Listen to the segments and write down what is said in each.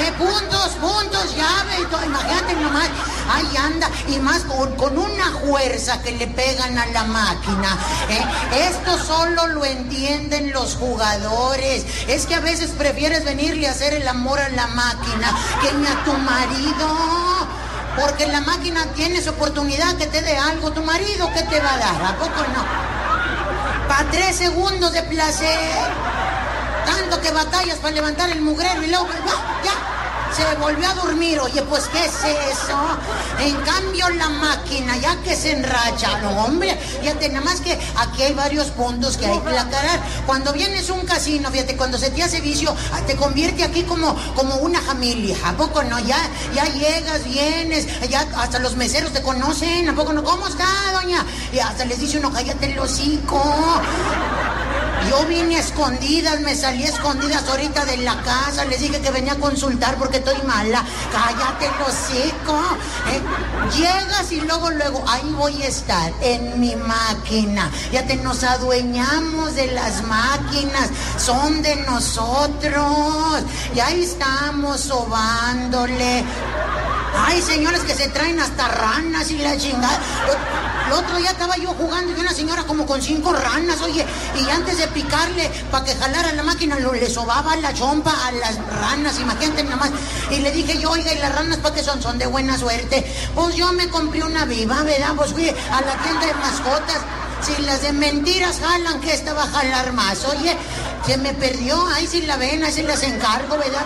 Eh, puntos, puntos, llave, todo, imagínate nomás. Ahí anda, y más con, con una fuerza que le pegan a la máquina. ¿eh? Esto solo lo entienden los jugadores. Es que a veces prefieres venirle a hacer el amor a la máquina que ni a tu marido. Porque la máquina tienes oportunidad que te dé algo. ¿Tu marido qué te va a dar? ¿A poco no? Para tres segundos de placer. Tanto que batallas para levantar el mugrero y luego, ya, se volvió a dormir. Oye, pues, ¿qué es eso? En cambio, la máquina, ya que se enracha, no, hombre, fíjate, nada más que aquí hay varios puntos que hay que aclarar. Cuando vienes un casino, fíjate, cuando se te hace vicio, ah, te convierte aquí como, como una familia. ¿A poco no? Ya, ya llegas, vienes, ya hasta los meseros te conocen. ¿A poco no? ¿Cómo está, doña? Y hasta les dice uno, cállate el hocico. Yo vine escondidas, me salí escondidas ahorita de la casa, les dije que venía a consultar porque estoy mala. Cállate hocico. ¿eh? Llegas y luego, luego, ahí voy a estar, en mi máquina. Ya te nos adueñamos de las máquinas, son de nosotros. Y ahí estamos sobándole. Ay, señores que se traen hasta ranas y la chingada. El otro día estaba yo jugando y una señora como con cinco ranas, oye, y antes de picarle para que jalara la máquina, lo, le sobaba la chompa a las ranas, imagínate nada más. Y le dije yo, oiga, ¿y las ranas para qué son? Son de buena suerte. Pues yo me compré una viva, ¿verdad? Pues fui a la tienda de mascotas. Si las de mentiras jalan, que esta va a jalar más. Oye, se me perdió, ahí si la ven, ahí si las encargo, ¿verdad?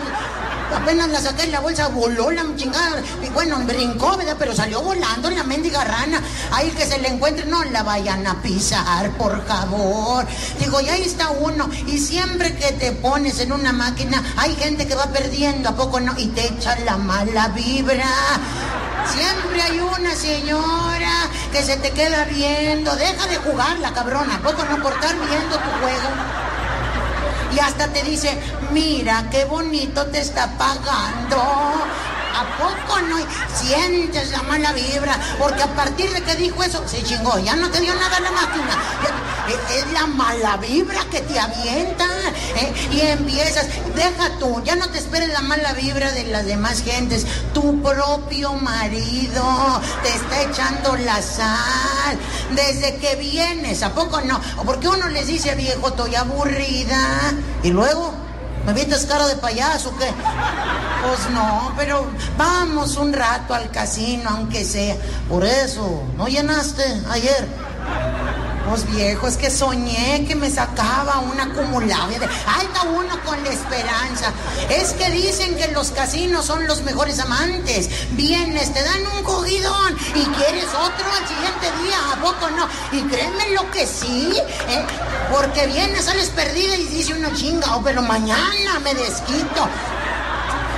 Apenas la saqué en la bolsa, voló la chingada. Y bueno, brincó, ¿verdad? Pero salió volando la mendiga rana. Ahí que se le encuentre, no la vayan a pisar, por favor. Digo, y ahí está uno. Y siempre que te pones en una máquina, hay gente que va perdiendo, ¿a poco no? Y te echa la mala vibra. Siempre hay una señora que se te queda viendo. Deja de jugar la cabrona, ¿a poco no por estar viendo tu juego? Y hasta te dice, mira qué bonito te está pagando. ¿A poco no? Sientes la mala vibra, porque a partir de que dijo eso, se chingó, ya no te dio nada la máquina. Es la mala vibra que te avienta. ¿eh? Y empiezas, deja tú, ya no te esperes la mala vibra de las demás gentes. Tu propio marido te está echando la sal. Desde que vienes, ¿a poco no? Porque uno les dice, viejo, estoy aburrida. Y luego, ¿me vienes cara de payaso o qué? Pues no, pero vamos un rato al casino, aunque sea. Por eso, ¿no llenaste ayer? Pues viejo, es que soñé que me sacaba una acumulada. Está uno con la esperanza. Es que dicen que los casinos son los mejores amantes. Vienes, te dan un cogidón y quieres otro al siguiente día. ¿A poco no? Y créeme lo que sí, ¿eh? porque vienes, sales perdida y dice uno chinga, oh, pero mañana me desquito.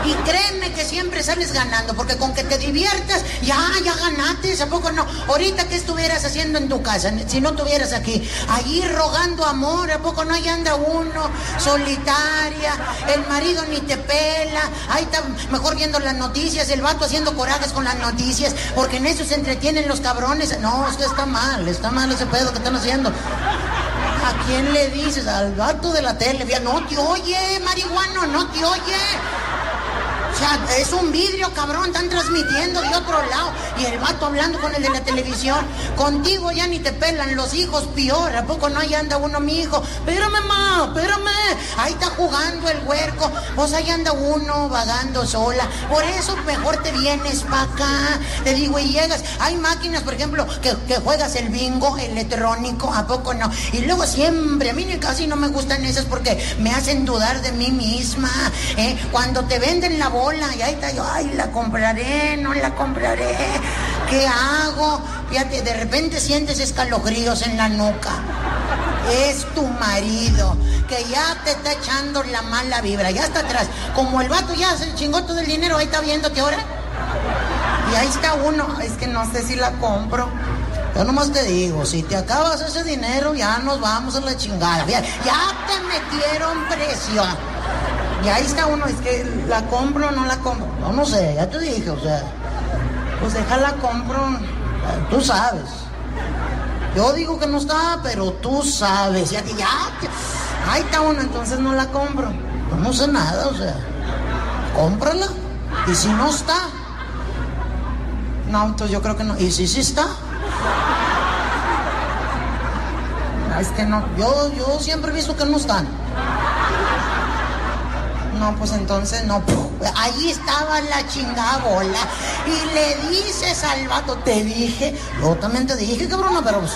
Y créeme que siempre sales ganando, porque con que te diviertas, ya, ya ganaste, ¿a poco no? Ahorita, ¿qué estuvieras haciendo en tu casa si no estuvieras aquí? Allí rogando amor, ¿a poco no? Ahí anda uno, solitaria, el marido ni te pela, ahí está mejor viendo las noticias, el vato haciendo corajes con las noticias, porque en eso se entretienen los cabrones. No, es que está mal, está mal ese pedo que están haciendo. ¿A quién le dices? Al vato de la tele. No te oye, marihuano, no te oye. O sea, es un vidrio, cabrón, están transmitiendo de otro lado. Y el vato hablando con el de la televisión. Contigo ya ni te pelan los hijos, peor. ¿A poco no ahí anda uno, mi hijo? Espérame, mamá, espérame. Ahí está jugando el huerco. Pues ahí anda uno vagando sola. Por eso mejor te vienes para acá. Te digo, y llegas. Hay máquinas, por ejemplo, que, que juegas el bingo electrónico. ¿A poco no? Y luego siempre, a mí casi no me gustan esas porque me hacen dudar de mí misma. ¿eh? Cuando te venden la bola y ahí está yo, ay, la compraré, no la compraré, ¿qué hago? Fíjate, de repente sientes escalofríos en la nuca. Es tu marido, que ya te está echando la mala vibra, ya está atrás. Como el vato ya se chingó todo el dinero, ahí está viéndote ahora. Y ahí está uno, es que no sé si la compro. Yo nomás te digo, si te acabas ese dinero, ya nos vamos a la chingada. Ya, ya te metieron presión. Y ahí está uno, es que la compro o no la compro. No, no sé, ya te dije, o sea, pues déjala compro, tú sabes. Yo digo que no está, pero tú sabes. Ya, ya, ahí está uno, entonces no la compro. Pues no sé nada, o sea. cómprala. Y si no está, no, entonces yo creo que no. ¿Y si sí está? Es que no, yo, yo siempre he visto que no están. No, pues entonces no. Ahí estaba la chingada bola. Y le dices al vato, te dije, yo también te dije, cabrón, pero pues.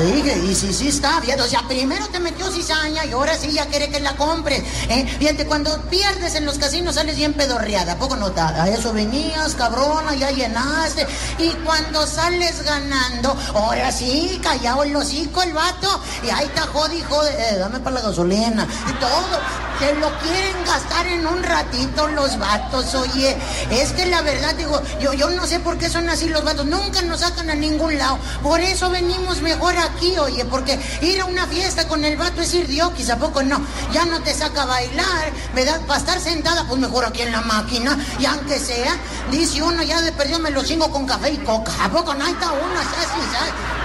Dije, y si sí está, fíjate, o sea, primero te metió cizaña y ahora sí ya quiere que la compres. ¿eh? Fíjate, cuando pierdes en los casinos sales bien pedorreada, ¿a poco no? A eso venías, cabrona, ya llenaste. Y cuando sales ganando, ahora sí, callado el hocico el vato, y ahí está jodi, jode, eh, dame para la gasolina, y todo. Se lo quieren gastar en un ratito los vatos, oye. Es que la verdad, digo, yo, yo no sé por qué son así los vatos. Nunca nos sacan a ningún lado. Por eso venimos mejor aquí, oye, porque ir a una fiesta con el vato es ir diokis, ¿a poco no? Ya no te saca a bailar, ¿verdad? Para estar sentada, pues mejor aquí en la máquina. Y aunque sea, dice uno, ya de perdido me lo chingo con café y coca. ¿A poco no? Ahí está uno.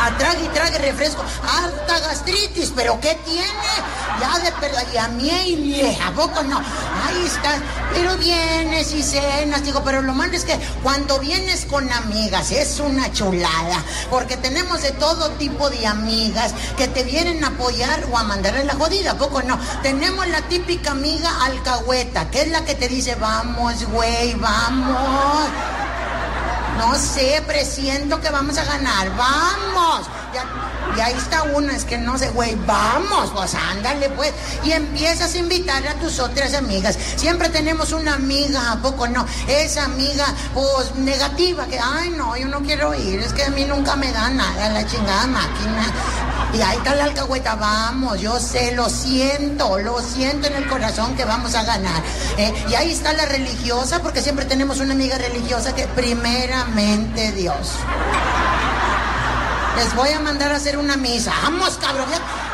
Ah, trague y trague refresco. Harta gastritis, pero ¿qué tiene? Ya de perder. Y a mí y ¿a poco no? Ahí está. Pero vienes y cenas, digo, pero lo malo es que cuando vienes con amigas es una chulada. Porque tenemos de todo tipo de amigas que te vienen a apoyar o a mandarle la jodida, ¿a poco no? Tenemos la típica amiga alcahueta, que es la que te dice, vamos, güey, vamos. No sé, presiento que vamos a ganar. ¡Vamos! Y ahí está una, es que no sé, güey, vamos, pues ándale, pues. Y empiezas a invitar a tus otras amigas. Siempre tenemos una amiga, ¿a poco no? Esa amiga, pues, negativa, que, ay, no, yo no quiero ir, es que a mí nunca me da nada la chingada máquina. Y ahí está la alcahueta, vamos, yo sé, lo siento, lo siento en el corazón que vamos a ganar. ¿eh? Y ahí está la religiosa, porque siempre tenemos una amiga religiosa que primeramente Dios. Les voy a mandar a hacer una misa. Vamos, cabrón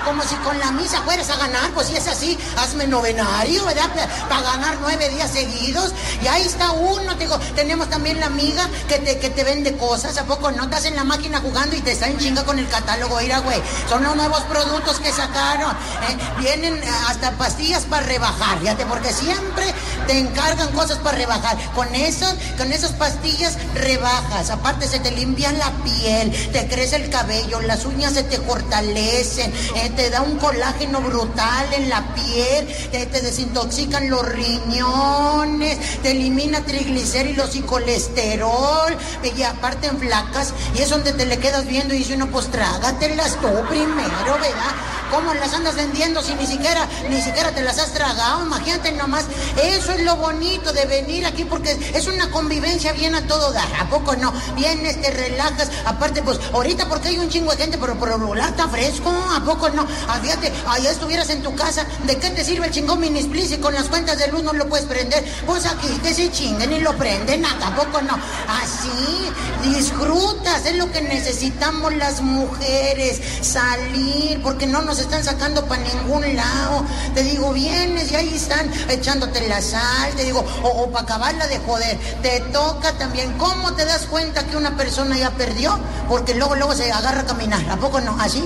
como si con la misa fueras a ganar, pues si es así, hazme novenario, ¿verdad? Para ganar nueve días seguidos. Y ahí está uno, digo, tenemos también la amiga que te, que te vende cosas, ¿a poco no? Estás en la máquina jugando y te está en chinga con el catálogo, mira, güey. Son los nuevos productos que sacaron. ¿eh? Vienen hasta pastillas para rebajar, fíjate, porque siempre te encargan cosas para rebajar. Con esos, con esas pastillas rebajas. Aparte se te limpia la piel, te crece el cabello, las uñas se te fortalecen. ¿eh? te da un colágeno brutal en la piel, te, desintoxican los riñones, te elimina triglicéridos y colesterol, y aparte en flacas, y es donde te le quedas viendo y dice uno, pues trágatelas tú primero, ¿verdad? ¿Cómo las andas vendiendo si ni siquiera, ni siquiera te las has tragado? Imagínate nomás. Eso es lo bonito de venir aquí porque es una convivencia bien a todo dar. ¿A poco no? Vienes, te relajas. Aparte, pues, ahorita porque hay un chingo de gente, pero por el está fresco. ¿A poco no? Ah, fíjate, allá estuvieras en tu casa. ¿De qué te sirve el chingón mini split si con las cuentas de luz no lo puedes prender? Pues aquí te se chinguen y lo prenden. ¿A poco no? Así, disfrutas. Es lo que necesitamos las mujeres. Salir, porque no nos están sacando para ningún lado. Te digo, vienes y ahí están echándote la sal, te digo, o, para acabarla de joder. Te toca también. ¿Cómo te das cuenta que una persona ya perdió? Porque luego, luego se agarra a caminar. ¿A poco no? ¿Así?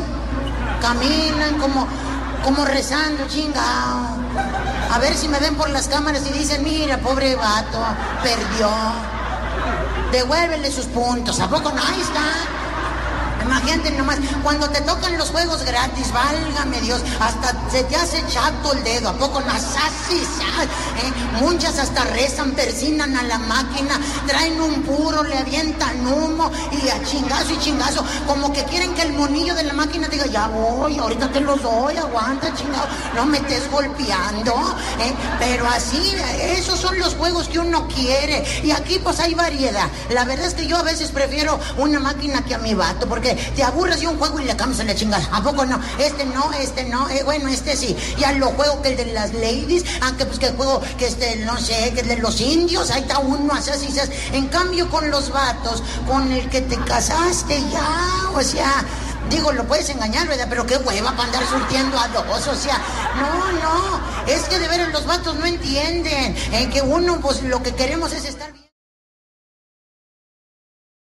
Caminan como, como rezando, chingado. A ver si me ven por las cámaras y dicen, mira, pobre vato, perdió. Devuélvele sus puntos. ¿A poco no? Ahí está. Imagínate nomás, cuando te tocan los juegos gratis, válgame Dios, hasta se te hace chato el dedo, ¿a poco no? ¿eh? Muchas hasta rezan, persinan a la máquina, traen un puro, le avientan humo y a chingazo y chingazo, como que quieren que el monillo de la máquina diga, ya voy, ahorita te los doy, aguanta, chingado, no me estés golpeando, ¿eh? Pero así, esos son los juegos que uno quiere. Y aquí pues hay variedad. La verdad es que yo a veces prefiero una máquina que a mi vato, porque te aburres de un juego y le cambias la chingada. ¿A poco no? Este no, este no, eh, bueno, este sí. Ya lo juego que el de las ladies, aunque pues que juego que este, no sé, que el de los indios, ahí está uno, así, así, así. En cambio con los vatos, con el que te casaste ya, o sea... Digo, lo puedes engañar, ¿verdad? Pero qué hueva para andar surtiendo a dos, o sea, no, no, es que de veras los vatos no entienden, en que uno, pues lo que queremos es estar